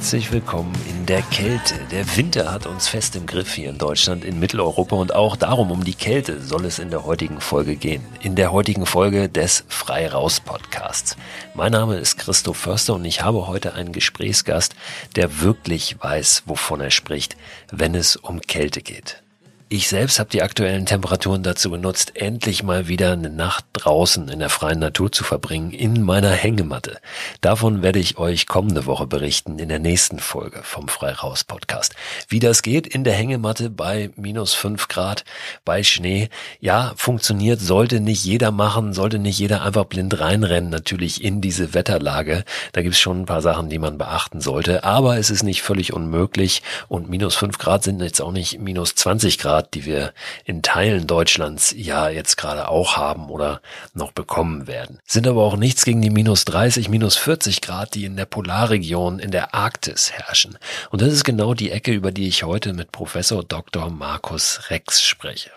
herzlich willkommen in der Kälte. Der Winter hat uns fest im Griff hier in Deutschland, in Mitteleuropa und auch darum, um die Kälte soll es in der heutigen Folge gehen. In der heutigen Folge des Frei Raus Podcasts. Mein Name ist Christoph Förster und ich habe heute einen Gesprächsgast, der wirklich weiß, wovon er spricht, wenn es um Kälte geht. Ich selbst habe die aktuellen Temperaturen dazu benutzt, endlich mal wieder eine Nacht draußen in der freien Natur zu verbringen, in meiner Hängematte. Davon werde ich euch kommende Woche berichten in der nächsten Folge vom Freiraus Podcast. Wie das geht in der Hängematte bei minus fünf Grad, bei Schnee. Ja, funktioniert, sollte nicht jeder machen, sollte nicht jeder einfach blind reinrennen, natürlich in diese Wetterlage. Da gibt's schon ein paar Sachen, die man beachten sollte, aber es ist nicht völlig unmöglich und minus fünf Grad sind jetzt auch nicht minus 20 Grad Grad, die wir in Teilen Deutschlands ja jetzt gerade auch haben oder noch bekommen werden. Sind aber auch nichts gegen die minus 30, minus 40 Grad, die in der Polarregion in der Arktis herrschen. Und das ist genau die Ecke, über die ich heute mit Professor Dr. Markus Rex spreche.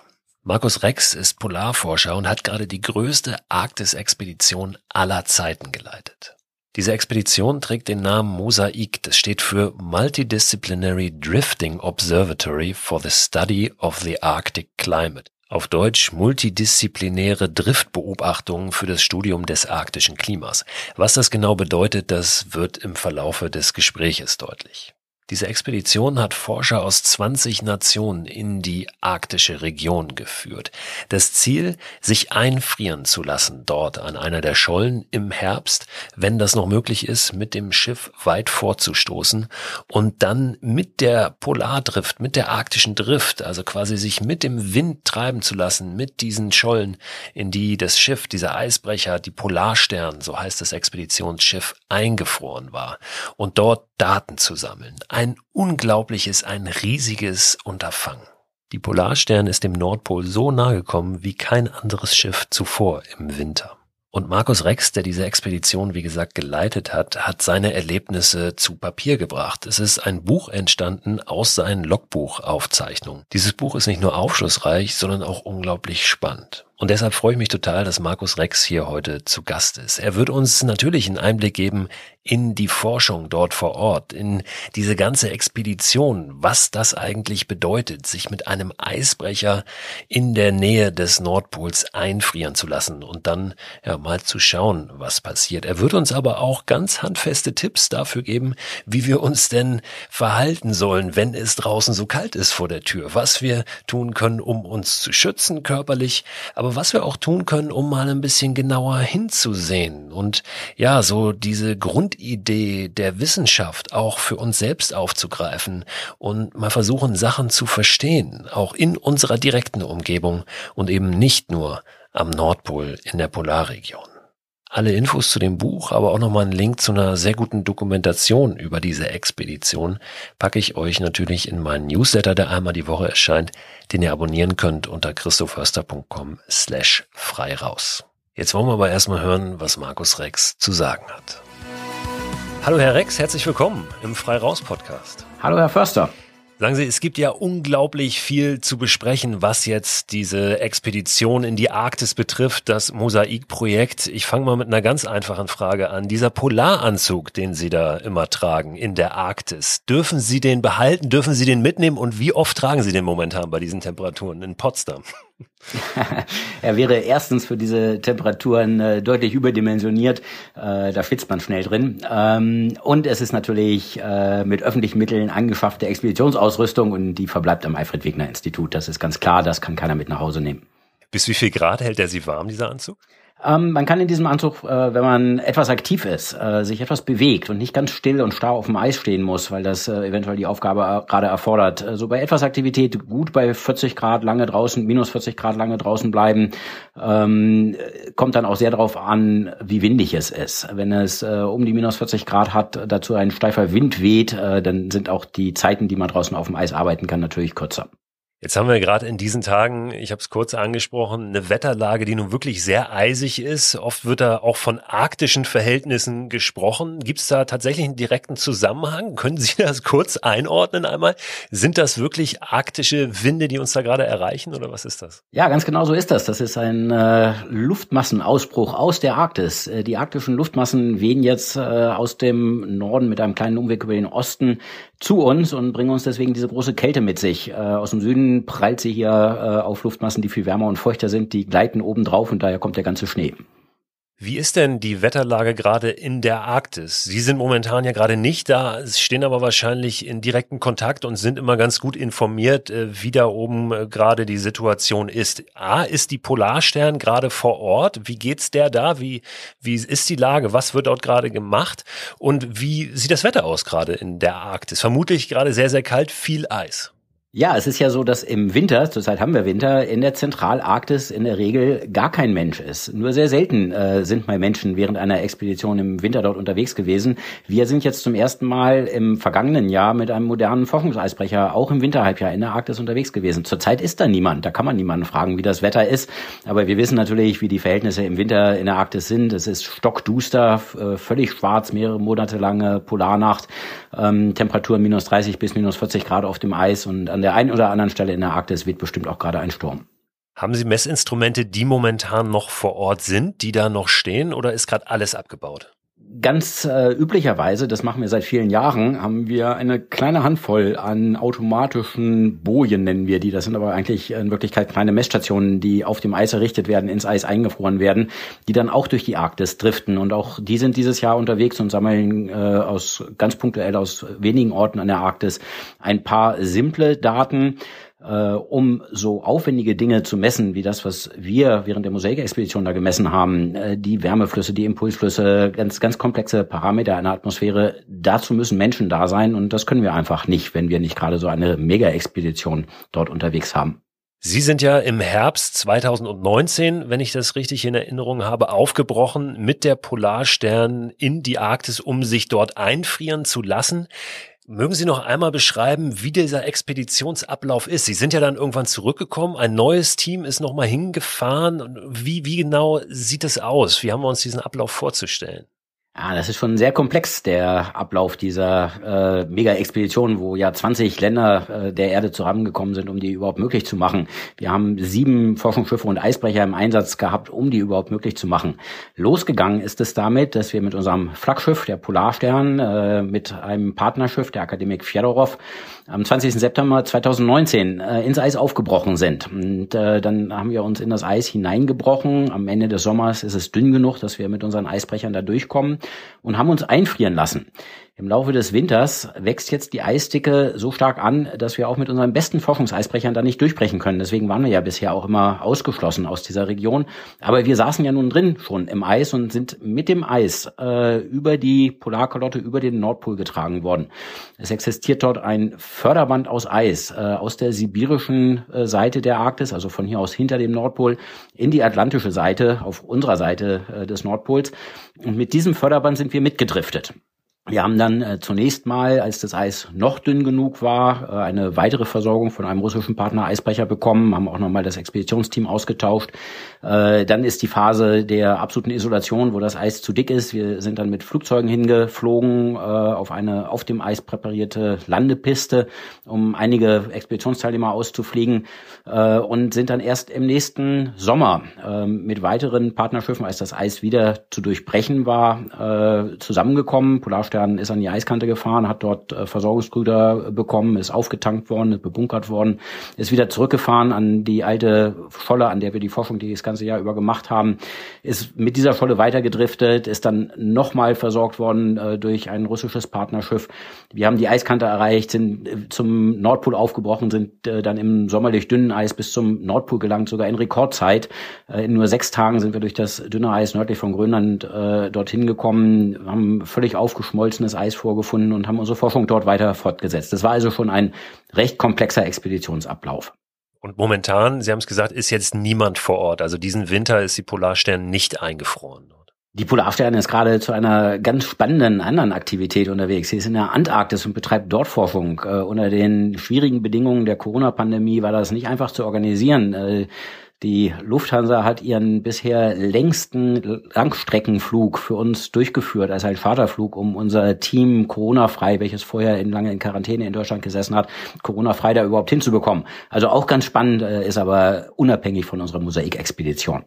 Markus Rex ist Polarforscher und hat gerade die größte Arktis-Expedition aller Zeiten geleitet. Diese Expedition trägt den Namen Mosaik. Das steht für Multidisciplinary Drifting Observatory for the Study of the Arctic Climate. Auf Deutsch multidisziplinäre Driftbeobachtungen für das Studium des arktischen Klimas. Was das genau bedeutet, das wird im Verlaufe des Gespräches deutlich. Diese Expedition hat Forscher aus 20 Nationen in die arktische Region geführt. Das Ziel, sich einfrieren zu lassen dort an einer der Schollen im Herbst, wenn das noch möglich ist, mit dem Schiff weit vorzustoßen und dann mit der Polardrift, mit der arktischen Drift, also quasi sich mit dem Wind treiben zu lassen, mit diesen Schollen, in die das Schiff, dieser Eisbrecher, die Polarstern, so heißt das Expeditionsschiff, eingefroren war und dort Daten zu sammeln ein unglaubliches, ein riesiges Unterfangen. Die Polarstern ist dem Nordpol so nahe gekommen wie kein anderes Schiff zuvor im Winter. Und Markus Rex, der diese Expedition, wie gesagt, geleitet hat, hat seine Erlebnisse zu Papier gebracht. Es ist ein Buch entstanden aus seinen Logbuchaufzeichnungen. Dieses Buch ist nicht nur aufschlussreich, sondern auch unglaublich spannend. Und deshalb freue ich mich total, dass Markus Rex hier heute zu Gast ist. Er wird uns natürlich einen Einblick geben in die Forschung dort vor Ort, in diese ganze Expedition, was das eigentlich bedeutet, sich mit einem Eisbrecher in der Nähe des Nordpols einfrieren zu lassen und dann ja mal zu schauen, was passiert. Er wird uns aber auch ganz handfeste Tipps dafür geben, wie wir uns denn verhalten sollen, wenn es draußen so kalt ist vor der Tür, was wir tun können, um uns zu schützen körperlich, aber was wir auch tun können, um mal ein bisschen genauer hinzusehen und ja, so diese Grundidee der Wissenschaft auch für uns selbst aufzugreifen und mal versuchen, Sachen zu verstehen, auch in unserer direkten Umgebung und eben nicht nur am Nordpol in der Polarregion. Alle Infos zu dem Buch, aber auch nochmal einen Link zu einer sehr guten Dokumentation über diese Expedition packe ich euch natürlich in meinen Newsletter, der einmal die Woche erscheint, den ihr abonnieren könnt unter christoförster.com slash frei raus. Jetzt wollen wir aber erstmal hören, was Markus Rex zu sagen hat. Hallo Herr Rex, herzlich willkommen im Frei Raus Podcast. Hallo Herr Förster. Sagen Sie, es gibt ja unglaublich viel zu besprechen, was jetzt diese Expedition in die Arktis betrifft, das Mosaikprojekt. Ich fange mal mit einer ganz einfachen Frage an. Dieser Polaranzug, den Sie da immer tragen in der Arktis, dürfen Sie den behalten, dürfen Sie den mitnehmen und wie oft tragen Sie den momentan bei diesen Temperaturen in Potsdam? er wäre erstens für diese Temperaturen äh, deutlich überdimensioniert. Äh, da schwitzt man schnell drin. Ähm, und es ist natürlich äh, mit öffentlichen Mitteln angeschaffte Expeditionsausrüstung und die verbleibt am Alfred-Wegener-Institut. Das ist ganz klar, das kann keiner mit nach Hause nehmen. Bis wie viel Grad hält er Sie warm, dieser Anzug? Ähm, man kann in diesem Anzug, äh, wenn man etwas aktiv ist, äh, sich etwas bewegt und nicht ganz still und starr auf dem Eis stehen muss, weil das äh, eventuell die Aufgabe äh, gerade erfordert. So also bei etwas Aktivität gut bei 40 Grad lange draußen, minus 40 Grad lange draußen bleiben, ähm, kommt dann auch sehr darauf an, wie windig es ist. Wenn es äh, um die minus 40 Grad hat, dazu ein steifer Wind weht, äh, dann sind auch die Zeiten, die man draußen auf dem Eis arbeiten kann, natürlich kürzer. Jetzt haben wir gerade in diesen Tagen, ich habe es kurz angesprochen, eine Wetterlage, die nun wirklich sehr eisig ist. Oft wird da auch von arktischen Verhältnissen gesprochen. Gibt es da tatsächlich einen direkten Zusammenhang? Können Sie das kurz einordnen einmal? Sind das wirklich arktische Winde, die uns da gerade erreichen oder was ist das? Ja, ganz genau so ist das. Das ist ein äh, Luftmassenausbruch aus der Arktis. Äh, die arktischen Luftmassen wehen jetzt äh, aus dem Norden mit einem kleinen Umweg über den Osten zu uns und bringen uns deswegen diese große Kälte mit sich. Äh, aus dem Süden prallt sie hier äh, auf Luftmassen, die viel wärmer und feuchter sind, die gleiten oben drauf und daher kommt der ganze Schnee. Wie ist denn die Wetterlage gerade in der Arktis? Sie sind momentan ja gerade nicht da, stehen aber wahrscheinlich in direkten Kontakt und sind immer ganz gut informiert, äh, wie da oben äh, gerade die Situation ist. A, ist die Polarstern gerade vor Ort? Wie geht's der da? Wie, wie ist die Lage? Was wird dort gerade gemacht? Und wie sieht das Wetter aus gerade in der Arktis? Vermutlich gerade sehr, sehr kalt, viel Eis. Ja, es ist ja so, dass im Winter, zurzeit haben wir Winter, in der Zentralarktis in der Regel gar kein Mensch ist. Nur sehr selten äh, sind mal Menschen während einer Expedition im Winter dort unterwegs gewesen. Wir sind jetzt zum ersten Mal im vergangenen Jahr mit einem modernen Forschungseisbrecher auch im Winterhalbjahr in der Arktis unterwegs gewesen. Zurzeit ist da niemand. Da kann man niemanden fragen, wie das Wetter ist. Aber wir wissen natürlich, wie die Verhältnisse im Winter in der Arktis sind. Es ist stockduster, äh, völlig schwarz, mehrere Monate lange Polarnacht, ähm, Temperaturen minus 30 bis minus 40 Grad auf dem Eis und an der einen oder anderen Stelle in der Arktis weht bestimmt auch gerade ein Sturm. Haben Sie Messinstrumente, die momentan noch vor Ort sind, die da noch stehen, oder ist gerade alles abgebaut? Ganz äh, üblicherweise, das machen wir seit vielen Jahren, haben wir eine kleine Handvoll an automatischen Bojen, nennen wir die. Das sind aber eigentlich in Wirklichkeit kleine Messstationen, die auf dem Eis errichtet werden, ins Eis eingefroren werden, die dann auch durch die Arktis driften. Und auch die sind dieses Jahr unterwegs und sammeln äh, aus ganz punktuell aus wenigen Orten an der Arktis ein paar simple Daten äh, um so aufwendige Dinge zu messen, wie das, was wir während der Mosaikexpedition da gemessen haben, äh, die Wärmeflüsse, die Impulsflüsse, ganz, ganz komplexe Parameter einer Atmosphäre, dazu müssen Menschen da sein und das können wir einfach nicht, wenn wir nicht gerade so eine Mega-Expedition dort unterwegs haben. Sie sind ja im Herbst 2019, wenn ich das richtig in Erinnerung habe, aufgebrochen mit der Polarstern in die Arktis, um sich dort einfrieren zu lassen. Mögen Sie noch einmal beschreiben, wie dieser Expeditionsablauf ist? Sie sind ja dann irgendwann zurückgekommen, ein neues Team ist nochmal hingefahren. Wie, wie genau sieht es aus? Wie haben wir uns diesen Ablauf vorzustellen? Ja, das ist schon sehr komplex, der Ablauf dieser äh, Mega-Expedition, wo ja 20 Länder äh, der Erde zusammengekommen sind, um die überhaupt möglich zu machen. Wir haben sieben Forschungsschiffe und Eisbrecher im Einsatz gehabt, um die überhaupt möglich zu machen. Losgegangen ist es damit, dass wir mit unserem Flaggschiff, der Polarstern, äh, mit einem Partnerschiff, der Akademik Fjodorov, am 20. September 2019 äh, ins Eis aufgebrochen sind. Und äh, dann haben wir uns in das Eis hineingebrochen. Am Ende des Sommers ist es dünn genug, dass wir mit unseren Eisbrechern da durchkommen und haben uns einfrieren lassen. Im Laufe des Winters wächst jetzt die Eisdicke so stark an, dass wir auch mit unseren besten Forschungseisbrechern da nicht durchbrechen können. Deswegen waren wir ja bisher auch immer ausgeschlossen aus dieser Region. Aber wir saßen ja nun drin schon im Eis und sind mit dem Eis äh, über die Polarkalotte, über den Nordpol getragen worden. Es existiert dort ein Förderband aus Eis äh, aus der sibirischen äh, Seite der Arktis, also von hier aus hinter dem Nordpol, in die atlantische Seite, auf unserer Seite äh, des Nordpols. Und mit diesem Förderband sind wir mitgedriftet. Wir haben dann äh, zunächst mal, als das Eis noch dünn genug war, äh, eine weitere Versorgung von einem russischen Partner Eisbrecher bekommen, haben auch nochmal das Expeditionsteam ausgetauscht. Äh, dann ist die Phase der absoluten Isolation, wo das Eis zu dick ist. Wir sind dann mit Flugzeugen hingeflogen auf eine auf dem Eis präparierte Landepiste, um einige Expeditionsteilnehmer auszufliegen und sind dann erst im nächsten Sommer äh, mit weiteren Partnerschiffen, als das Eis wieder zu durchbrechen war, zusammengekommen. Polar Stern ist an die Eiskante gefahren, hat dort äh, Versorgungsgrüder bekommen, ist aufgetankt worden, ist bebunkert worden, ist wieder zurückgefahren an die alte Scholle, an der wir die Forschung das ganze Jahr über gemacht haben, ist mit dieser Scholle weitergedriftet, ist dann nochmal versorgt worden äh, durch ein russisches Partnerschiff. Wir haben die Eiskante erreicht, sind äh, zum Nordpol aufgebrochen, sind äh, dann im sommerlich dünnen Eis bis zum Nordpol gelangt, sogar in Rekordzeit. Äh, in nur sechs Tagen sind wir durch das dünne Eis nördlich von Grönland äh, dorthin gekommen, haben völlig aufgeschmolzen geschmolzenes Eis vorgefunden und haben unsere Forschung dort weiter fortgesetzt. Das war also schon ein recht komplexer Expeditionsablauf. Und momentan, Sie haben es gesagt, ist jetzt niemand vor Ort. Also diesen Winter ist die Polarstern nicht eingefroren. Die Polarstern ist gerade zu einer ganz spannenden anderen Aktivität unterwegs. Sie ist in der Antarktis und betreibt dort Forschung. Äh, unter den schwierigen Bedingungen der Corona-Pandemie war das nicht einfach zu organisieren. Äh, die Lufthansa hat ihren bisher längsten Langstreckenflug für uns durchgeführt als ein Charterflug, um unser Team Corona-frei, welches vorher in lange in Quarantäne in Deutschland gesessen hat, Corona-frei da überhaupt hinzubekommen. Also auch ganz spannend, äh, ist aber unabhängig von unserer Mosaik-Expedition.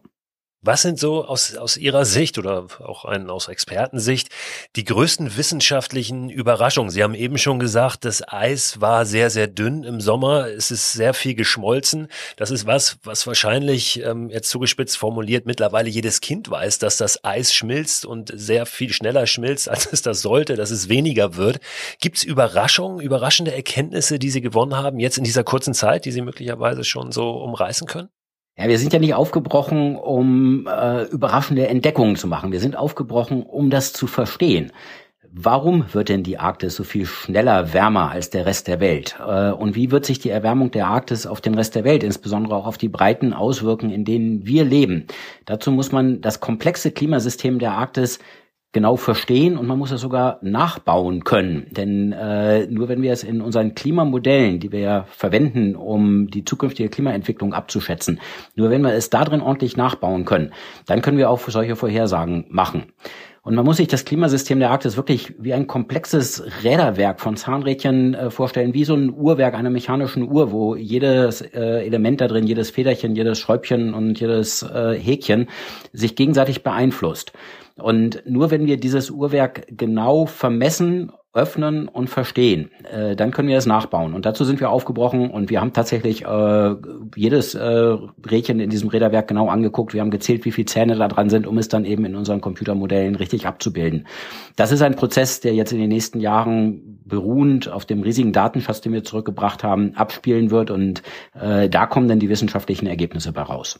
Was sind so aus, aus Ihrer Sicht oder auch ein, aus Expertensicht die größten wissenschaftlichen Überraschungen? Sie haben eben schon gesagt, das Eis war sehr, sehr dünn im Sommer. Es ist sehr viel geschmolzen. Das ist was, was wahrscheinlich ähm, jetzt zugespitzt formuliert mittlerweile jedes Kind weiß, dass das Eis schmilzt und sehr viel schneller schmilzt, als es das sollte, dass es weniger wird. Gibt es Überraschungen, überraschende Erkenntnisse, die Sie gewonnen haben, jetzt in dieser kurzen Zeit, die Sie möglicherweise schon so umreißen können? Ja, wir sind ja nicht aufgebrochen, um äh, überraschende Entdeckungen zu machen. Wir sind aufgebrochen, um das zu verstehen. Warum wird denn die Arktis so viel schneller wärmer als der Rest der Welt? Äh, und wie wird sich die Erwärmung der Arktis auf den Rest der Welt, insbesondere auch auf die Breiten auswirken, in denen wir leben? Dazu muss man das komplexe Klimasystem der Arktis genau verstehen und man muss es sogar nachbauen können. Denn äh, nur wenn wir es in unseren Klimamodellen, die wir ja verwenden, um die zukünftige Klimaentwicklung abzuschätzen, nur wenn wir es darin ordentlich nachbauen können, dann können wir auch solche Vorhersagen machen. Und man muss sich das Klimasystem der Arktis wirklich wie ein komplexes Räderwerk von Zahnrädchen äh, vorstellen, wie so ein Uhrwerk einer mechanischen Uhr, wo jedes äh, Element da drin, jedes Federchen, jedes Schräubchen und jedes äh, Häkchen sich gegenseitig beeinflusst. Und nur wenn wir dieses Uhrwerk genau vermessen, öffnen und verstehen, äh, dann können wir es nachbauen. Und dazu sind wir aufgebrochen und wir haben tatsächlich äh, jedes äh, Rädchen in diesem Räderwerk genau angeguckt. Wir haben gezählt, wie viele Zähne da dran sind, um es dann eben in unseren Computermodellen richtig abzubilden. Das ist ein Prozess, der jetzt in den nächsten Jahren beruhend auf dem riesigen Datenschatz, den wir zurückgebracht haben, abspielen wird. Und äh, da kommen dann die wissenschaftlichen Ergebnisse bei raus.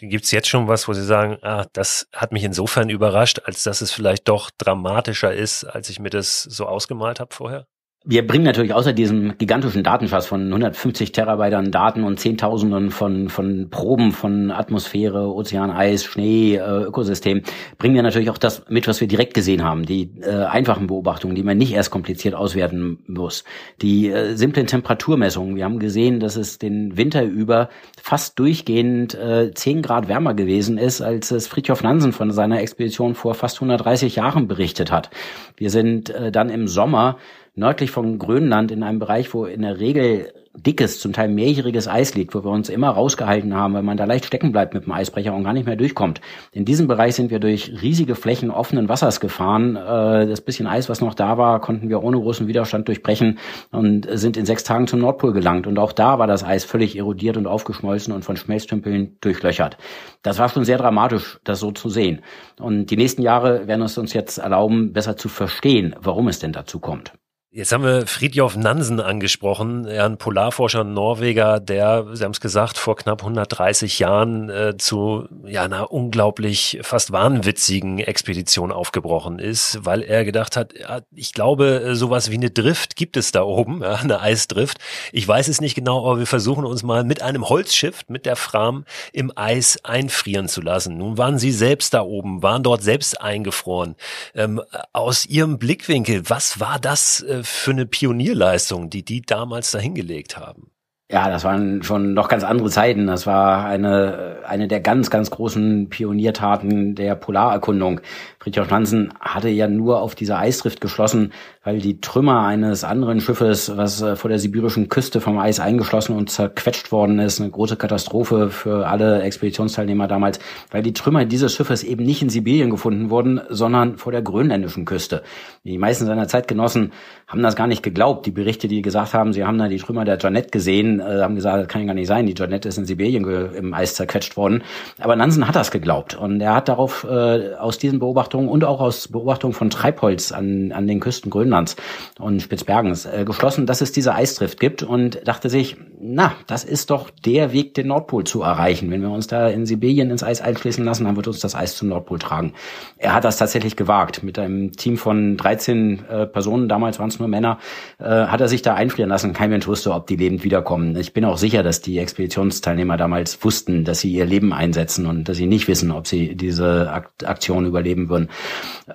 Gibt's jetzt schon was, wo Sie sagen, ah, das hat mich insofern überrascht, als dass es vielleicht doch dramatischer ist, als ich mir das so ausgemalt habe vorher? Wir bringen natürlich außer diesem gigantischen Datenschatz von 150 Terabyte an Daten und Zehntausenden von, von Proben von Atmosphäre, Ozean, Eis, Schnee, äh, Ökosystem, bringen wir natürlich auch das mit, was wir direkt gesehen haben. Die äh, einfachen Beobachtungen, die man nicht erst kompliziert auswerten muss. Die äh, simplen Temperaturmessungen. Wir haben gesehen, dass es den Winter über fast durchgehend äh, 10 Grad wärmer gewesen ist, als es Fritjof Nansen von seiner Expedition vor fast 130 Jahren berichtet hat. Wir sind äh, dann im Sommer nördlich von Grönland in einem Bereich, wo in der Regel dickes, zum Teil mehrjähriges Eis liegt, wo wir uns immer rausgehalten haben, weil man da leicht stecken bleibt mit dem Eisbrecher und gar nicht mehr durchkommt. In diesem Bereich sind wir durch riesige Flächen offenen Wassers gefahren. Äh, das bisschen Eis, was noch da war, konnten wir ohne großen Widerstand durchbrechen und sind in sechs Tagen zum Nordpol gelangt. Und auch da war das Eis völlig erodiert und aufgeschmolzen und von Schmelztümpeln durchlöchert. Das war schon sehr dramatisch, das so zu sehen. Und die nächsten Jahre werden es uns jetzt erlauben, besser zu verstehen, warum es denn dazu kommt. Jetzt haben wir Fridtjof Nansen angesprochen, ein Polarforscher Norweger, der, Sie haben es gesagt, vor knapp 130 Jahren äh, zu ja, einer unglaublich fast wahnwitzigen Expedition aufgebrochen ist, weil er gedacht hat, ich glaube, sowas wie eine Drift gibt es da oben, ja, eine Eisdrift. Ich weiß es nicht genau, aber wir versuchen uns mal mit einem Holzschiff, mit der Fram, im Eis einfrieren zu lassen. Nun waren Sie selbst da oben, waren dort selbst eingefroren. Ähm, aus Ihrem Blickwinkel, was war das äh, für eine Pionierleistung, die die damals dahingelegt haben. Ja, das waren schon noch ganz andere Zeiten. Das war eine, eine der ganz, ganz großen Pioniertaten der Polarerkundung. Fritjof Nansen hatte ja nur auf diese Eisdrift geschlossen, weil die Trümmer eines anderen Schiffes, was äh, vor der sibirischen Küste vom Eis eingeschlossen und zerquetscht worden ist, eine große Katastrophe für alle Expeditionsteilnehmer damals, weil die Trümmer dieses Schiffes eben nicht in Sibirien gefunden wurden, sondern vor der grönländischen Küste. Die meisten seiner Zeitgenossen haben das gar nicht geglaubt. Die Berichte, die gesagt haben, sie haben da die Trümmer der Janet gesehen, äh, haben gesagt, das kann ja gar nicht sein. Die Janet ist in Sibirien im Eis zerquetscht worden. Aber Nansen hat das geglaubt und er hat darauf äh, aus diesen Beobachtungen und auch aus Beobachtungen von Treibholz an, an den Küsten Grönlands und Spitzbergens äh, geschlossen, dass es diese Eisdrift gibt und dachte sich, na, das ist doch der Weg, den Nordpol zu erreichen. Wenn wir uns da in Sibirien ins Eis einschließen lassen, dann wird uns das Eis zum Nordpol tragen. Er hat das tatsächlich gewagt. Mit einem Team von 13 äh, Personen, damals waren es nur Männer, äh, hat er sich da einfrieren lassen. Kein Mensch wusste, ob die lebend wiederkommen. Haben. Ich bin auch sicher, dass die Expeditionsteilnehmer damals wussten, dass sie ihr Leben einsetzen und dass sie nicht wissen, ob sie diese Aktion überleben würden.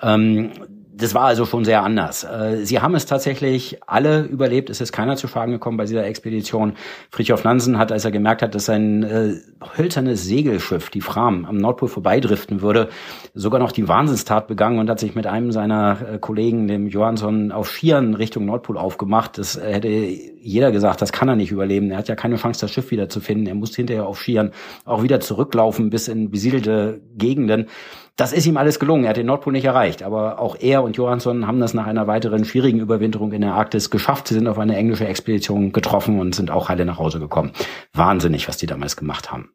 Ähm, das war also schon sehr anders. Äh, sie haben es tatsächlich alle überlebt. Es ist keiner zu Schaden gekommen bei dieser Expedition. Fritjof Nansen hat, als er gemerkt hat, dass sein äh, hölzernes Segelschiff, die Fram, am Nordpol vorbeidriften würde, sogar noch die Wahnsinnstat begangen und hat sich mit einem seiner äh, Kollegen, dem Johansson, auf Skiern Richtung Nordpol aufgemacht. Das hätte jeder gesagt, das kann er nicht überleben. Er hat ja keine Chance, das Schiff wiederzufinden. Er muss hinterher auf Skiern auch wieder zurücklaufen bis in besiedelte Gegenden. Das ist ihm alles gelungen. Er hat den Nordpol nicht erreicht. Aber auch er und Johansson haben das nach einer weiteren schwierigen Überwinterung in der Arktis geschafft. Sie sind auf eine englische Expedition getroffen und sind auch heile nach Hause gekommen. Wahnsinnig, was die damals gemacht haben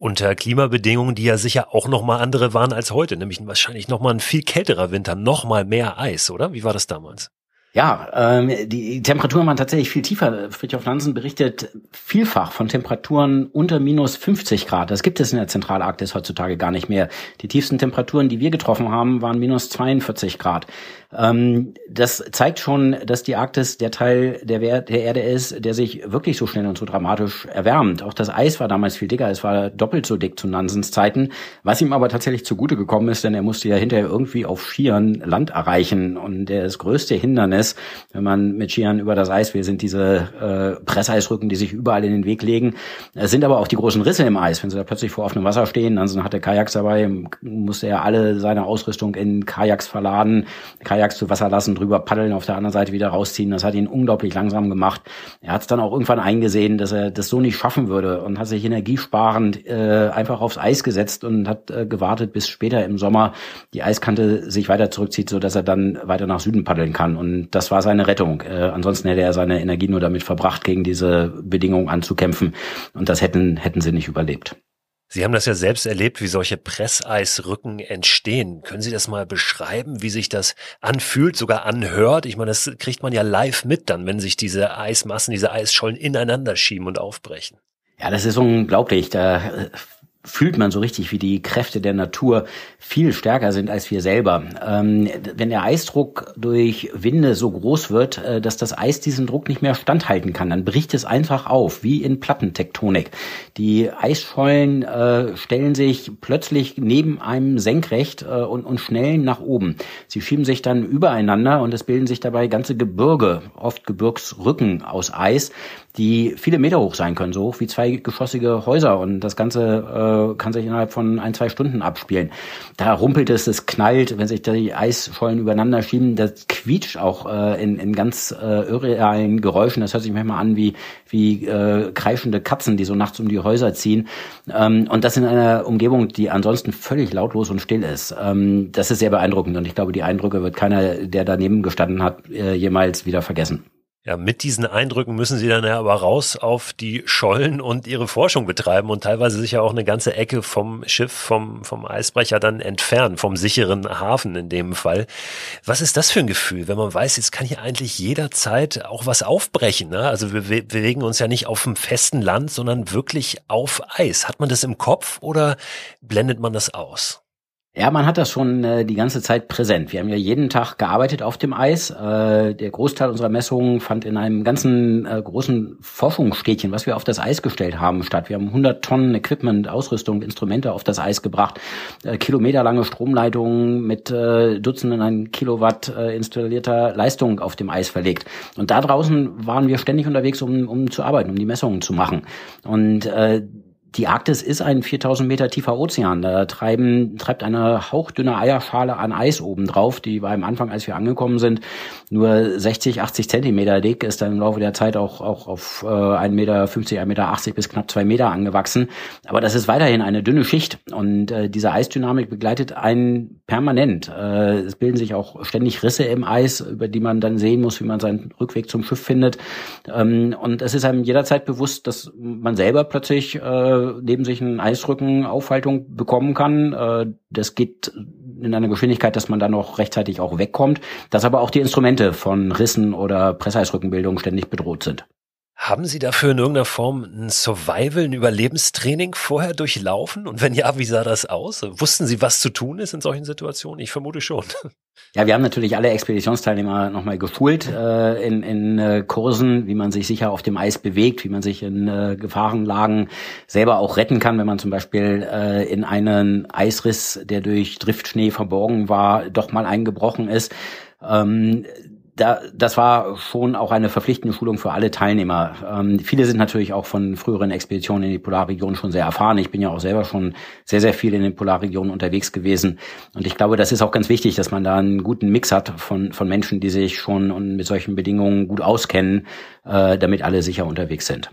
unter Klimabedingungen, die ja sicher auch noch mal andere waren als heute, nämlich wahrscheinlich noch mal ein viel kälterer Winter, noch mal mehr Eis, oder? Wie war das damals? Ja, ähm, die Temperaturen waren tatsächlich viel tiefer. Friedhof Nansen berichtet vielfach von Temperaturen unter minus 50 Grad. Das gibt es in der Zentralarktis heutzutage gar nicht mehr. Die tiefsten Temperaturen, die wir getroffen haben, waren minus 42 Grad. Ähm, das zeigt schon, dass die Arktis der Teil der, der Erde ist, der sich wirklich so schnell und so dramatisch erwärmt. Auch das Eis war damals viel dicker, es war doppelt so dick zu Nansens Zeiten, was ihm aber tatsächlich zugute gekommen ist, denn er musste ja hinterher irgendwie auf Skiern Land erreichen. Und das größte Hindernis, wenn man mit Skiern über das Eis will, sind diese äh, Presseisrücken, die sich überall in den Weg legen. Es sind aber auch die großen Risse im Eis. Wenn sie da plötzlich vor offenem Wasser stehen, Nansen hatte Kajaks dabei, musste er alle seine Ausrüstung in Kajaks verladen. Kajaks Kajaks zu Wasser lassen, drüber paddeln, auf der anderen Seite wieder rausziehen. Das hat ihn unglaublich langsam gemacht. Er hat es dann auch irgendwann eingesehen, dass er das so nicht schaffen würde und hat sich energiesparend äh, einfach aufs Eis gesetzt und hat äh, gewartet, bis später im Sommer die Eiskante sich weiter zurückzieht, so dass er dann weiter nach Süden paddeln kann. Und das war seine Rettung. Äh, ansonsten hätte er seine Energie nur damit verbracht, gegen diese Bedingungen anzukämpfen. Und das hätten, hätten sie nicht überlebt. Sie haben das ja selbst erlebt, wie solche Presseisrücken entstehen. Können Sie das mal beschreiben, wie sich das anfühlt, sogar anhört? Ich meine, das kriegt man ja live mit dann, wenn sich diese Eismassen, diese Eisschollen ineinander schieben und aufbrechen. Ja, das ist unglaublich. Da äh, fühlt man so richtig, wie die Kräfte der Natur viel stärker sind als wir selber. Ähm, wenn der Eisdruck durch Winde so groß wird, äh, dass das Eis diesen Druck nicht mehr standhalten kann, dann bricht es einfach auf, wie in Plattentektonik. Die Eisschollen äh, stellen sich plötzlich neben einem senkrecht äh, und, und schnellen nach oben. Sie schieben sich dann übereinander und es bilden sich dabei ganze Gebirge, oft Gebirgsrücken aus Eis, die viele Meter hoch sein können, so hoch wie zweigeschossige Häuser. Und das Ganze äh, kann sich innerhalb von ein, zwei Stunden abspielen. Da rumpelt es, es knallt, wenn sich die Eisschollen übereinander schieben. Das quietscht auch äh, in, in ganz äh, irrealen Geräuschen. Das hört sich manchmal an wie, wie äh, kreischende Katzen, die so nachts um die Häuser ziehen. Ähm, und das in einer Umgebung, die ansonsten völlig lautlos und still ist. Ähm, das ist sehr beeindruckend. Und ich glaube, die Eindrücke wird keiner, der daneben gestanden hat, äh, jemals wieder vergessen. Ja, mit diesen Eindrücken müssen Sie dann ja aber raus auf die Schollen und Ihre Forschung betreiben und teilweise sich ja auch eine ganze Ecke vom Schiff, vom, vom Eisbrecher dann entfernen, vom sicheren Hafen in dem Fall. Was ist das für ein Gefühl, wenn man weiß, jetzt kann hier eigentlich jederzeit auch was aufbrechen? Ne? Also wir, wir bewegen uns ja nicht auf dem festen Land, sondern wirklich auf Eis. Hat man das im Kopf oder blendet man das aus? Ja, man hat das schon äh, die ganze Zeit präsent. Wir haben ja jeden Tag gearbeitet auf dem Eis. Äh, der Großteil unserer Messungen fand in einem ganzen äh, großen Forschungsstädtchen, was wir auf das Eis gestellt haben, statt. Wir haben 100 Tonnen Equipment, Ausrüstung, Instrumente auf das Eis gebracht, äh, kilometerlange Stromleitungen mit äh, Dutzenden an Kilowatt äh, installierter Leistung auf dem Eis verlegt. Und da draußen waren wir ständig unterwegs, um, um zu arbeiten, um die Messungen zu machen. Und äh, die Arktis ist ein 4000 Meter tiefer Ozean. Da treiben, treibt eine hauchdünne Eierschale an Eis oben drauf, die war am Anfang, als wir angekommen sind, nur 60, 80 Zentimeter dick, ist dann im Laufe der Zeit auch, auch auf äh, 1,50 Meter, 1,80 Meter bis knapp zwei Meter angewachsen. Aber das ist weiterhin eine dünne Schicht und äh, diese Eisdynamik begleitet einen permanent. Äh, es bilden sich auch ständig Risse im Eis, über die man dann sehen muss, wie man seinen Rückweg zum Schiff findet. Ähm, und es ist einem jederzeit bewusst, dass man selber plötzlich äh, neben sich einen Eisrücken Aufhaltung bekommen kann. Äh, das geht in einer Geschwindigkeit, dass man dann noch rechtzeitig auch wegkommt, dass aber auch die Instrumente von Rissen oder Presseisrückenbildung ständig bedroht sind. Haben Sie dafür in irgendeiner Form ein Survival, ein Überlebenstraining vorher durchlaufen? Und wenn ja, wie sah das aus? Wussten Sie, was zu tun ist in solchen Situationen? Ich vermute schon. Ja, wir haben natürlich alle Expeditionsteilnehmer nochmal geschult äh, in, in äh, Kursen, wie man sich sicher auf dem Eis bewegt, wie man sich in äh, Gefahrenlagen selber auch retten kann, wenn man zum Beispiel äh, in einen Eisriss, der durch Driftschnee verborgen war, doch mal eingebrochen ist. Ähm, da, das war schon auch eine verpflichtende Schulung für alle Teilnehmer. Ähm, viele sind natürlich auch von früheren Expeditionen in die Polarregion schon sehr erfahren. Ich bin ja auch selber schon sehr, sehr viel in den Polarregionen unterwegs gewesen. Und ich glaube, das ist auch ganz wichtig, dass man da einen guten Mix hat von, von Menschen, die sich schon mit solchen Bedingungen gut auskennen, äh, damit alle sicher unterwegs sind.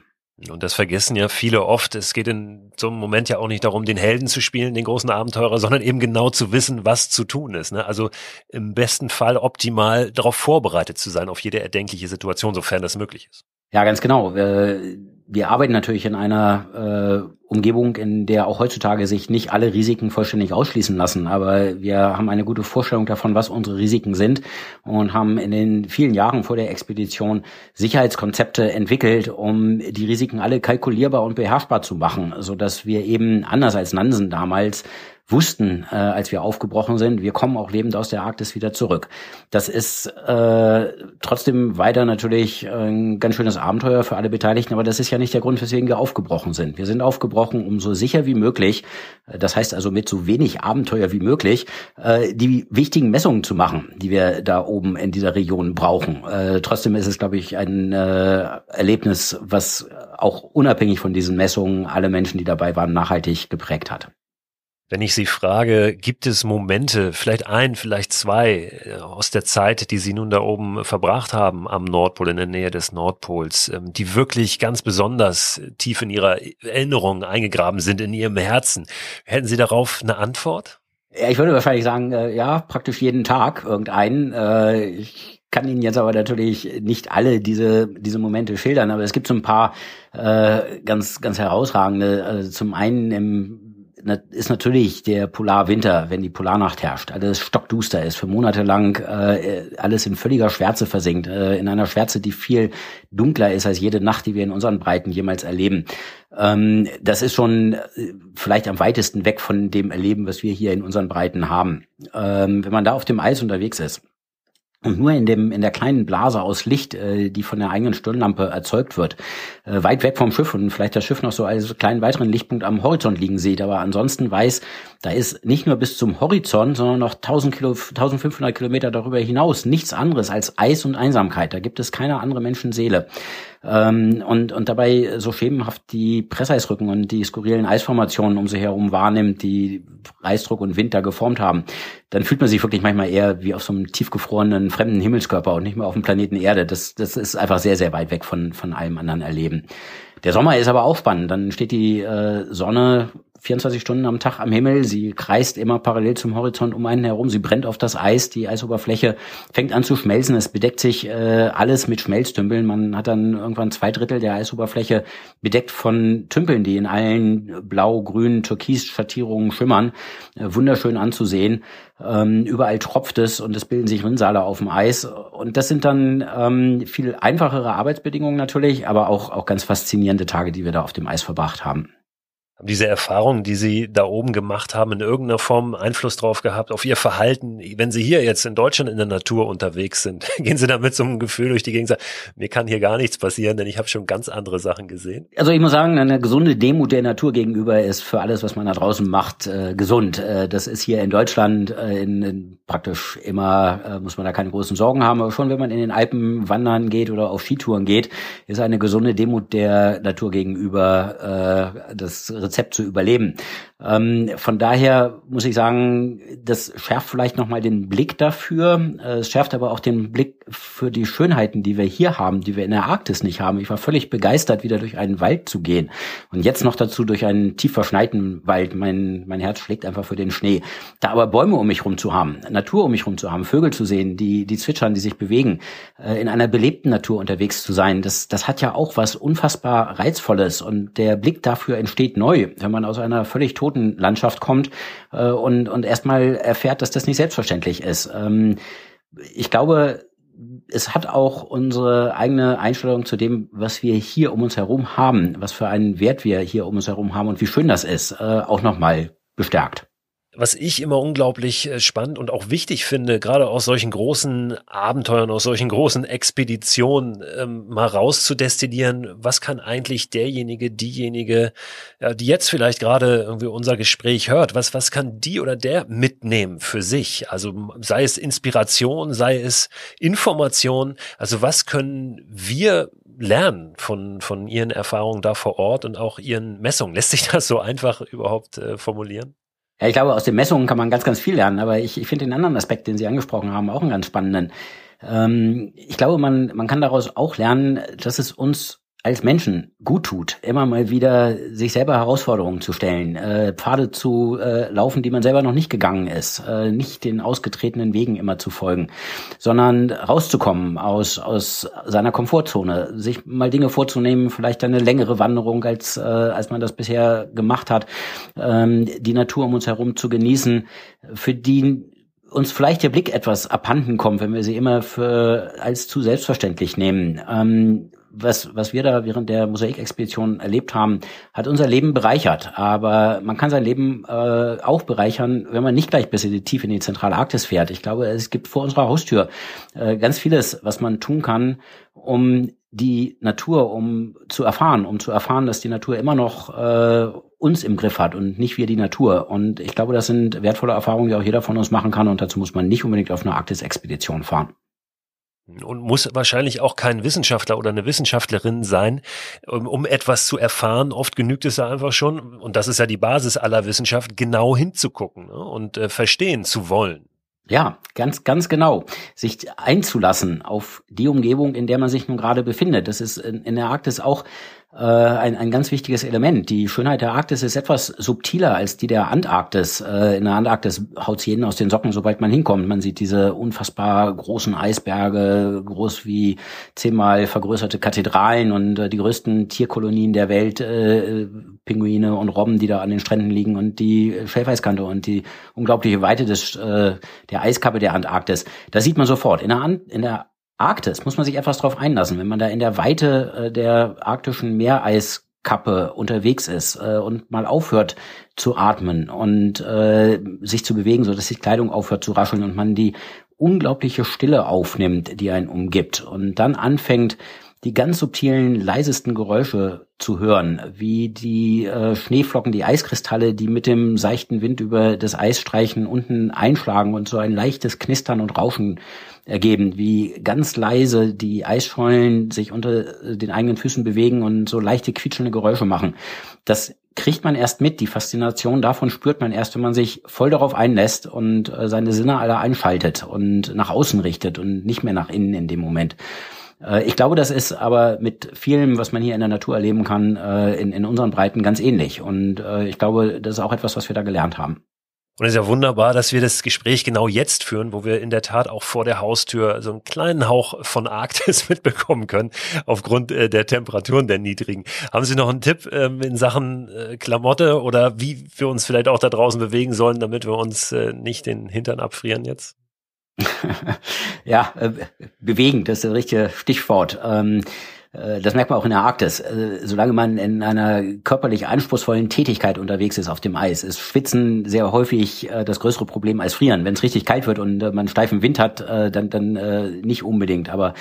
Und das vergessen ja viele oft. Es geht in so einem Moment ja auch nicht darum, den Helden zu spielen, den großen Abenteurer, sondern eben genau zu wissen, was zu tun ist. Ne? Also im besten Fall optimal darauf vorbereitet zu sein, auf jede erdenkliche Situation, sofern das möglich ist. Ja, ganz genau. Wir arbeiten natürlich in einer äh, Umgebung, in der auch heutzutage sich nicht alle Risiken vollständig ausschließen lassen. Aber wir haben eine gute Vorstellung davon, was unsere Risiken sind und haben in den vielen Jahren vor der Expedition Sicherheitskonzepte entwickelt, um die Risiken alle kalkulierbar und beherrschbar zu machen, so dass wir eben anders als Nansen damals wussten, äh, als wir aufgebrochen sind, wir kommen auch lebend aus der Arktis wieder zurück. Das ist äh, trotzdem weiter natürlich ein ganz schönes Abenteuer für alle Beteiligten, aber das ist ja nicht der Grund, weswegen wir aufgebrochen sind. Wir sind aufgebrochen, um so sicher wie möglich, äh, das heißt also mit so wenig Abenteuer wie möglich, äh, die wichtigen Messungen zu machen, die wir da oben in dieser Region brauchen. Äh, trotzdem ist es, glaube ich, ein äh, Erlebnis, was auch unabhängig von diesen Messungen alle Menschen, die dabei waren, nachhaltig geprägt hat. Wenn ich Sie frage, gibt es Momente, vielleicht ein, vielleicht zwei äh, aus der Zeit, die Sie nun da oben verbracht haben am Nordpol, in der Nähe des Nordpols, ähm, die wirklich ganz besonders tief in Ihrer Erinnerung eingegraben sind, in Ihrem Herzen, hätten Sie darauf eine Antwort? Ja, ich würde wahrscheinlich sagen, äh, ja, praktisch jeden Tag irgendeinen. Äh, ich kann Ihnen jetzt aber natürlich nicht alle diese diese Momente schildern, aber es gibt so ein paar äh, ganz ganz herausragende. Also zum einen im ist natürlich der Polarwinter, wenn die Polarnacht herrscht, alles stockduster ist, für Monate lang äh, alles in völliger Schwärze versinkt, äh, in einer Schwärze, die viel dunkler ist als jede Nacht, die wir in unseren Breiten jemals erleben. Ähm, das ist schon äh, vielleicht am weitesten weg von dem Erleben, was wir hier in unseren Breiten haben. Ähm, wenn man da auf dem Eis unterwegs ist, und nur in dem in der kleinen Blase aus Licht, äh, die von der eigenen Stirnlampe erzeugt wird, äh, weit weg vom Schiff und vielleicht das Schiff noch so als kleinen weiteren Lichtpunkt am Horizont liegen sieht, aber ansonsten weiß, da ist nicht nur bis zum Horizont, sondern noch 1000 Kilo, 1500 Kilometer darüber hinaus nichts anderes als Eis und Einsamkeit. Da gibt es keine andere Menschenseele. Ähm, und, und dabei so schemenhaft die Presseisrücken und die skurrilen Eisformationen um sich herum wahrnimmt, die Eisdruck und Wind da geformt haben, dann fühlt man sich wirklich manchmal eher wie auf so einem tiefgefrorenen fremden Himmelskörper und nicht mehr auf dem Planeten Erde. Das, das ist einfach sehr, sehr weit weg von, von allem anderen Erleben. Der Sommer ist aber auch spannend. Dann steht die äh, Sonne 24 Stunden am Tag am Himmel. Sie kreist immer parallel zum Horizont um einen herum. Sie brennt auf das Eis. Die Eisoberfläche fängt an zu schmelzen. Es bedeckt sich äh, alles mit Schmelztümpeln. Man hat dann irgendwann zwei Drittel der Eisoberfläche bedeckt von Tümpeln, die in allen blau, grün, türkis Schattierungen schimmern. Äh, wunderschön anzusehen. Ähm, überall tropft es und es bilden sich Rinnsale auf dem Eis. Und das sind dann ähm, viel einfachere Arbeitsbedingungen natürlich, aber auch, auch ganz faszinierende Tage, die wir da auf dem Eis verbracht haben. Haben diese Erfahrungen, die Sie da oben gemacht haben, in irgendeiner Form Einfluss drauf gehabt, auf Ihr Verhalten, wenn Sie hier jetzt in Deutschland in der Natur unterwegs sind? Gehen Sie da so einem Gefühl durch die Gegend, sagen, mir kann hier gar nichts passieren, denn ich habe schon ganz andere Sachen gesehen? Also ich muss sagen, eine gesunde Demut der Natur gegenüber ist für alles, was man da draußen macht, äh, gesund. Äh, das ist hier in Deutschland äh, in, in praktisch immer, äh, muss man da keine großen Sorgen haben, aber schon wenn man in den Alpen wandern geht oder auf Skitouren geht, ist eine gesunde Demut der Natur gegenüber äh, das Rezept zu überleben. Ähm, von daher muss ich sagen, das schärft vielleicht nochmal den Blick dafür. Äh, es schärft aber auch den Blick für die Schönheiten, die wir hier haben, die wir in der Arktis nicht haben. Ich war völlig begeistert, wieder durch einen Wald zu gehen. Und jetzt noch dazu durch einen tief verschneiten Wald. Mein, mein Herz schlägt einfach für den Schnee. Da aber Bäume um mich rum zu haben, Natur um mich rum zu haben, Vögel zu sehen, die, die zwitschern, die sich bewegen, äh, in einer belebten Natur unterwegs zu sein, das, das hat ja auch was unfassbar Reizvolles. Und der Blick dafür entsteht neu, wenn man aus einer völlig toten Landschaft kommt äh, und, und erstmal erfährt, dass das nicht selbstverständlich ist. Ähm, ich glaube, es hat auch unsere eigene Einstellung zu dem, was wir hier um uns herum haben, was für einen Wert wir hier um uns herum haben und wie schön das ist, äh, auch nochmal bestärkt was ich immer unglaublich äh, spannend und auch wichtig finde, gerade aus solchen großen Abenteuern, aus solchen großen Expeditionen, ähm, mal rauszudestillieren, was kann eigentlich derjenige, diejenige, ja, die jetzt vielleicht gerade irgendwie unser Gespräch hört, was, was kann die oder der mitnehmen für sich? Also sei es Inspiration, sei es Information, also was können wir lernen von, von Ihren Erfahrungen da vor Ort und auch Ihren Messungen? Lässt sich das so einfach überhaupt äh, formulieren? Ja, ich glaube, aus den Messungen kann man ganz, ganz viel lernen, aber ich, ich finde den anderen Aspekt, den Sie angesprochen haben, auch einen ganz spannenden. Ähm, ich glaube, man, man kann daraus auch lernen, dass es uns als Menschen gut tut, immer mal wieder sich selber Herausforderungen zu stellen, äh, Pfade zu äh, laufen, die man selber noch nicht gegangen ist, äh, nicht den ausgetretenen Wegen immer zu folgen, sondern rauszukommen aus aus seiner Komfortzone, sich mal Dinge vorzunehmen, vielleicht eine längere Wanderung als äh, als man das bisher gemacht hat, ähm, die Natur um uns herum zu genießen, für die uns vielleicht der Blick etwas abhanden kommt, wenn wir sie immer für als zu selbstverständlich nehmen. Ähm, was, was wir da während der Mosaikexpedition erlebt haben, hat unser Leben bereichert. Aber man kann sein Leben äh, auch bereichern, wenn man nicht gleich bis in die tief in die zentrale Arktis fährt. Ich glaube, es gibt vor unserer Haustür äh, ganz vieles, was man tun kann, um die Natur, um zu erfahren, um zu erfahren, dass die Natur immer noch äh, uns im Griff hat und nicht wir die Natur. Und ich glaube, das sind wertvolle Erfahrungen, die auch jeder von uns machen kann. Und dazu muss man nicht unbedingt auf eine Arktis-Expedition fahren und muss wahrscheinlich auch kein Wissenschaftler oder eine Wissenschaftlerin sein, um, um, etwas zu erfahren. Oft genügt es ja einfach schon, und das ist ja die Basis aller Wissenschaft, genau hinzugucken ne, und äh, verstehen zu wollen. Ja, ganz, ganz genau. Sich einzulassen auf die Umgebung, in der man sich nun gerade befindet. Das ist in, in der Arktis auch äh, ein, ein ganz wichtiges Element. Die Schönheit der Arktis ist etwas subtiler als die der Antarktis. Äh, in der Antarktis haut jeden aus den Socken, sobald man hinkommt. Man sieht diese unfassbar großen Eisberge, groß wie zehnmal vergrößerte Kathedralen und äh, die größten Tierkolonien der Welt, äh, Pinguine und Robben, die da an den Stränden liegen und die Schelfeiskante und die unglaubliche Weite des, äh, der Eiskappe der Antarktis. Das sieht man sofort. In der, An in der Arktis muss man sich etwas drauf einlassen. Wenn man da in der Weite äh, der arktischen Meereiskappe unterwegs ist äh, und mal aufhört zu atmen und äh, sich zu bewegen, so dass die Kleidung aufhört zu rascheln und man die unglaubliche Stille aufnimmt, die einen umgibt und dann anfängt, die ganz subtilen, leisesten Geräusche zu hören, wie die äh, Schneeflocken, die Eiskristalle, die mit dem seichten Wind über das Eis streichen, unten einschlagen und so ein leichtes Knistern und Rauschen ergeben, wie ganz leise die Eisschollen sich unter den eigenen Füßen bewegen und so leichte quietschende Geräusche machen. Das kriegt man erst mit. Die Faszination davon spürt man erst, wenn man sich voll darauf einlässt und äh, seine Sinne alle einschaltet und nach außen richtet und nicht mehr nach innen in dem Moment. Äh, ich glaube, das ist aber mit vielem, was man hier in der Natur erleben kann, äh, in, in unseren Breiten ganz ähnlich. Und äh, ich glaube, das ist auch etwas, was wir da gelernt haben. Und es ist ja wunderbar, dass wir das Gespräch genau jetzt führen, wo wir in der Tat auch vor der Haustür so einen kleinen Hauch von Arktis mitbekommen können, aufgrund der Temperaturen der niedrigen. Haben Sie noch einen Tipp ähm, in Sachen Klamotte oder wie wir uns vielleicht auch da draußen bewegen sollen, damit wir uns nicht den Hintern abfrieren jetzt? ja, äh, bewegend, das ist das richtige Stichwort. Ähm, äh, das merkt man auch in der Arktis. Äh, solange man in einer körperlich anspruchsvollen Tätigkeit unterwegs ist auf dem Eis, ist Schwitzen sehr häufig äh, das größere Problem als Frieren. Wenn es richtig kalt wird und man steifen Wind hat, dann, dann nicht unbedingt. Aber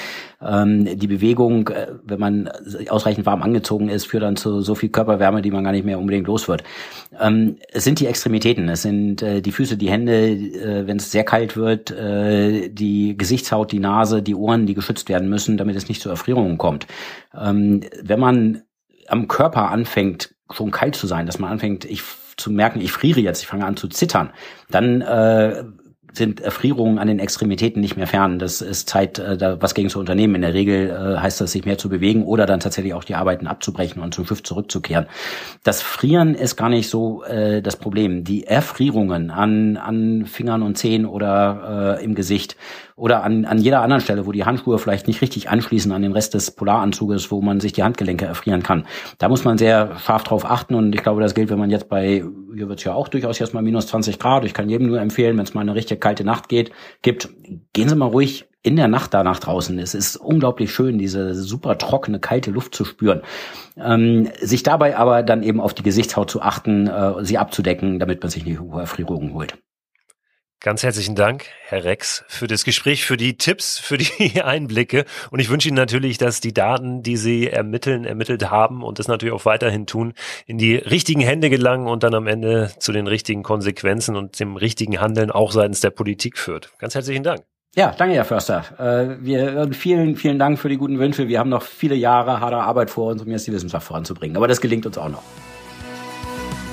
ähm, die Bewegung, wenn man ausreichend warm angezogen ist, führt dann zu so viel Körperwärme, die man gar nicht mehr unbedingt los wird. Ähm, es sind die Extremitäten, es sind die Füße, die Hände, wenn es sehr kalt wird, die Gesichtshaut, die Nase, die Ohren, die geschützt werden müssen, damit es nicht zu Erfrierungen kommt ähm, wenn man am Körper anfängt, schon kalt zu sein, dass man anfängt, ich zu merken, ich friere jetzt, ich fange an zu zittern, dann äh, sind Erfrierungen an den Extremitäten nicht mehr fern. Das ist Zeit, äh, da was gegen zu unternehmen. In der Regel äh, heißt das, sich mehr zu bewegen oder dann tatsächlich auch die Arbeiten abzubrechen und zum Schiff zurückzukehren. Das Frieren ist gar nicht so äh, das Problem. Die Erfrierungen an, an Fingern und Zehen oder äh, im Gesicht oder an, an jeder anderen Stelle, wo die Handschuhe vielleicht nicht richtig anschließen an den Rest des Polaranzuges, wo man sich die Handgelenke erfrieren kann. Da muss man sehr scharf drauf achten und ich glaube, das gilt, wenn man jetzt bei, hier wird es ja auch durchaus jetzt mal minus 20 Grad, ich kann jedem nur empfehlen, wenn es mal eine richtig kalte Nacht geht, gibt, gehen Sie mal ruhig in der Nacht da nach draußen. Es ist unglaublich schön, diese super trockene, kalte Luft zu spüren. Ähm, sich dabei aber dann eben auf die Gesichtshaut zu achten, äh, sie abzudecken, damit man sich nicht Erfrierungen holt. Ganz herzlichen Dank, Herr Rex, für das Gespräch, für die Tipps, für die Einblicke. Und ich wünsche Ihnen natürlich, dass die Daten, die Sie ermitteln, ermittelt haben und das natürlich auch weiterhin tun, in die richtigen Hände gelangen und dann am Ende zu den richtigen Konsequenzen und dem richtigen Handeln auch seitens der Politik führt. Ganz herzlichen Dank. Ja, danke, Herr Förster. Äh, wir vielen, vielen Dank für die guten Wünsche. Wir haben noch viele Jahre harter Arbeit vor uns, um jetzt die Wissenschaft voranzubringen. Aber das gelingt uns auch noch.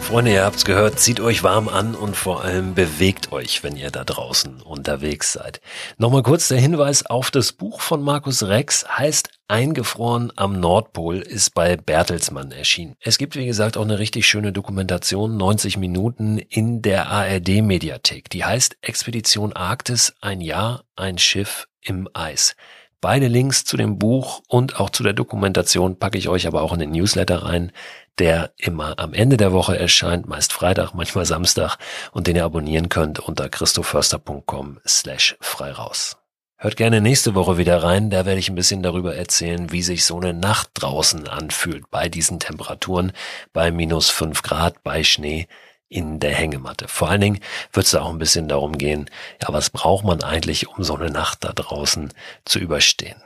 Freunde, ihr habt's gehört, zieht euch warm an und vor allem bewegt euch, wenn ihr da draußen unterwegs seid. Nochmal kurz der Hinweis auf das Buch von Markus Rex, heißt Eingefroren am Nordpol, ist bei Bertelsmann erschienen. Es gibt, wie gesagt, auch eine richtig schöne Dokumentation, 90 Minuten in der ARD-Mediathek. Die heißt Expedition Arktis, ein Jahr, ein Schiff im Eis. Beide Links zu dem Buch und auch zu der Dokumentation packe ich euch aber auch in den Newsletter rein der immer am Ende der Woche erscheint, meist Freitag, manchmal Samstag und den ihr abonnieren könnt unter christoförster.com slash frei raus. Hört gerne nächste Woche wieder rein, da werde ich ein bisschen darüber erzählen, wie sich so eine Nacht draußen anfühlt bei diesen Temperaturen, bei minus fünf Grad, bei Schnee in der Hängematte. Vor allen Dingen wird es auch ein bisschen darum gehen, ja, was braucht man eigentlich, um so eine Nacht da draußen zu überstehen.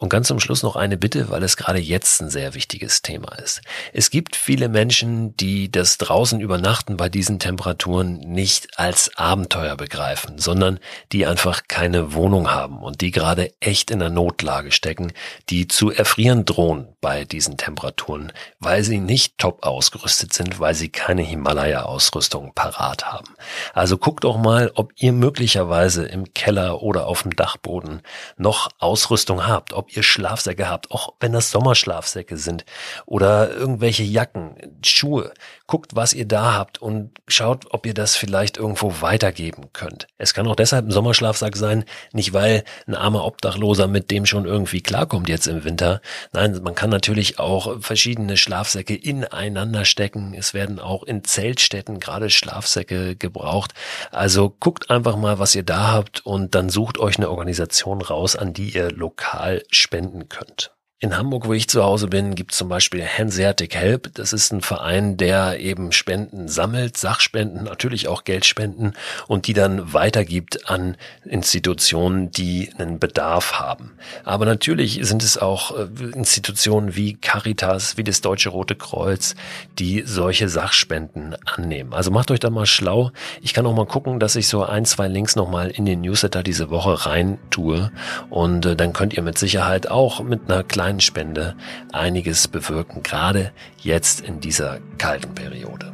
Und ganz zum Schluss noch eine Bitte, weil es gerade jetzt ein sehr wichtiges Thema ist. Es gibt viele Menschen, die das draußen übernachten bei diesen Temperaturen nicht als Abenteuer begreifen, sondern die einfach keine Wohnung haben und die gerade echt in der Notlage stecken, die zu erfrieren drohen bei diesen Temperaturen, weil sie nicht top ausgerüstet sind, weil sie keine Himalaya-Ausrüstung parat haben. Also guckt doch mal, ob ihr möglicherweise im Keller oder auf dem Dachboden noch Ausrüstung habt, ob ihr Schlafsäcke habt, auch wenn das Sommerschlafsäcke sind oder irgendwelche Jacken, Schuhe. Guckt, was ihr da habt und schaut, ob ihr das vielleicht irgendwo weitergeben könnt. Es kann auch deshalb ein Sommerschlafsack sein, nicht weil ein armer Obdachloser mit dem schon irgendwie klarkommt jetzt im Winter. Nein, man kann natürlich auch verschiedene Schlafsäcke ineinander stecken. Es werden auch in Zeltstätten gerade Schlafsäcke gebraucht. Also guckt einfach mal, was ihr da habt und dann sucht euch eine Organisation raus, an die ihr lokal spenden könnt. In Hamburg, wo ich zu Hause bin, gibt es zum Beispiel Hanseatic Help. Das ist ein Verein, der eben Spenden sammelt, Sachspenden, natürlich auch Geldspenden und die dann weitergibt an Institutionen, die einen Bedarf haben. Aber natürlich sind es auch äh, Institutionen wie Caritas, wie das Deutsche Rote Kreuz, die solche Sachspenden annehmen. Also macht euch da mal schlau. Ich kann auch mal gucken, dass ich so ein, zwei Links nochmal in den Newsletter diese Woche rein tue und äh, dann könnt ihr mit Sicherheit auch mit einer kleinen Spende einiges bewirken, gerade jetzt in dieser kalten Periode.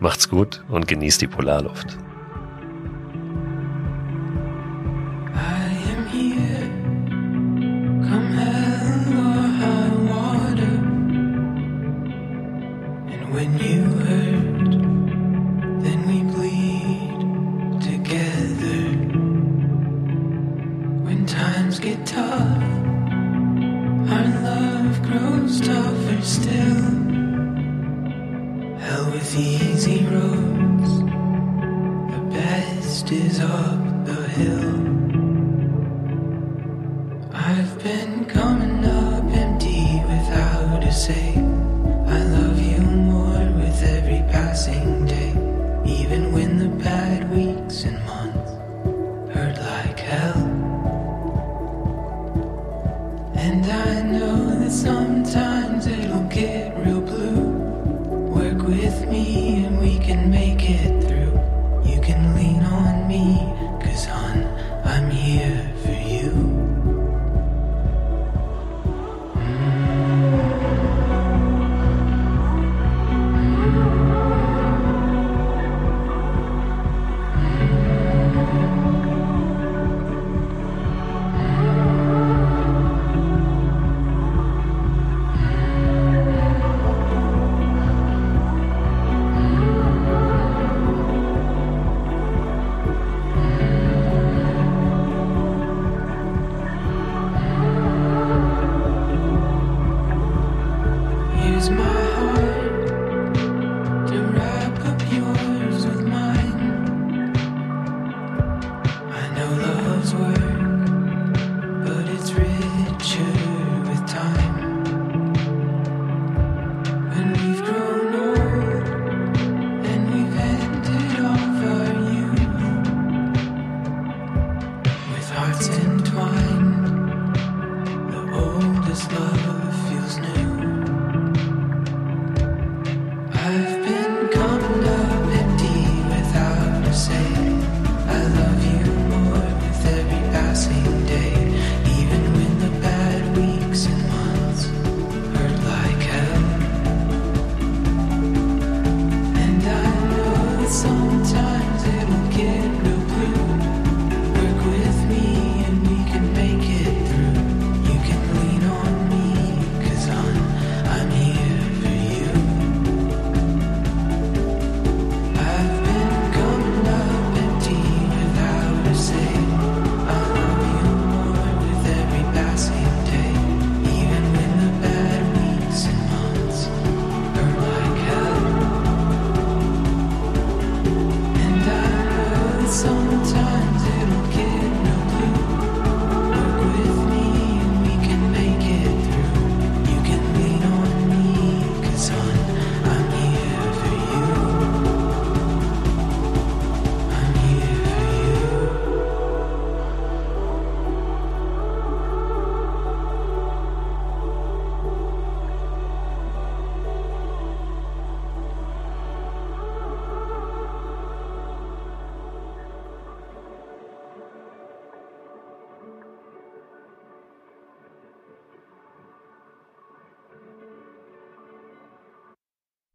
Macht's gut und genießt die Polarluft. times get tough. Our love grows tougher still. Hell with easy roads, the best is up the hill.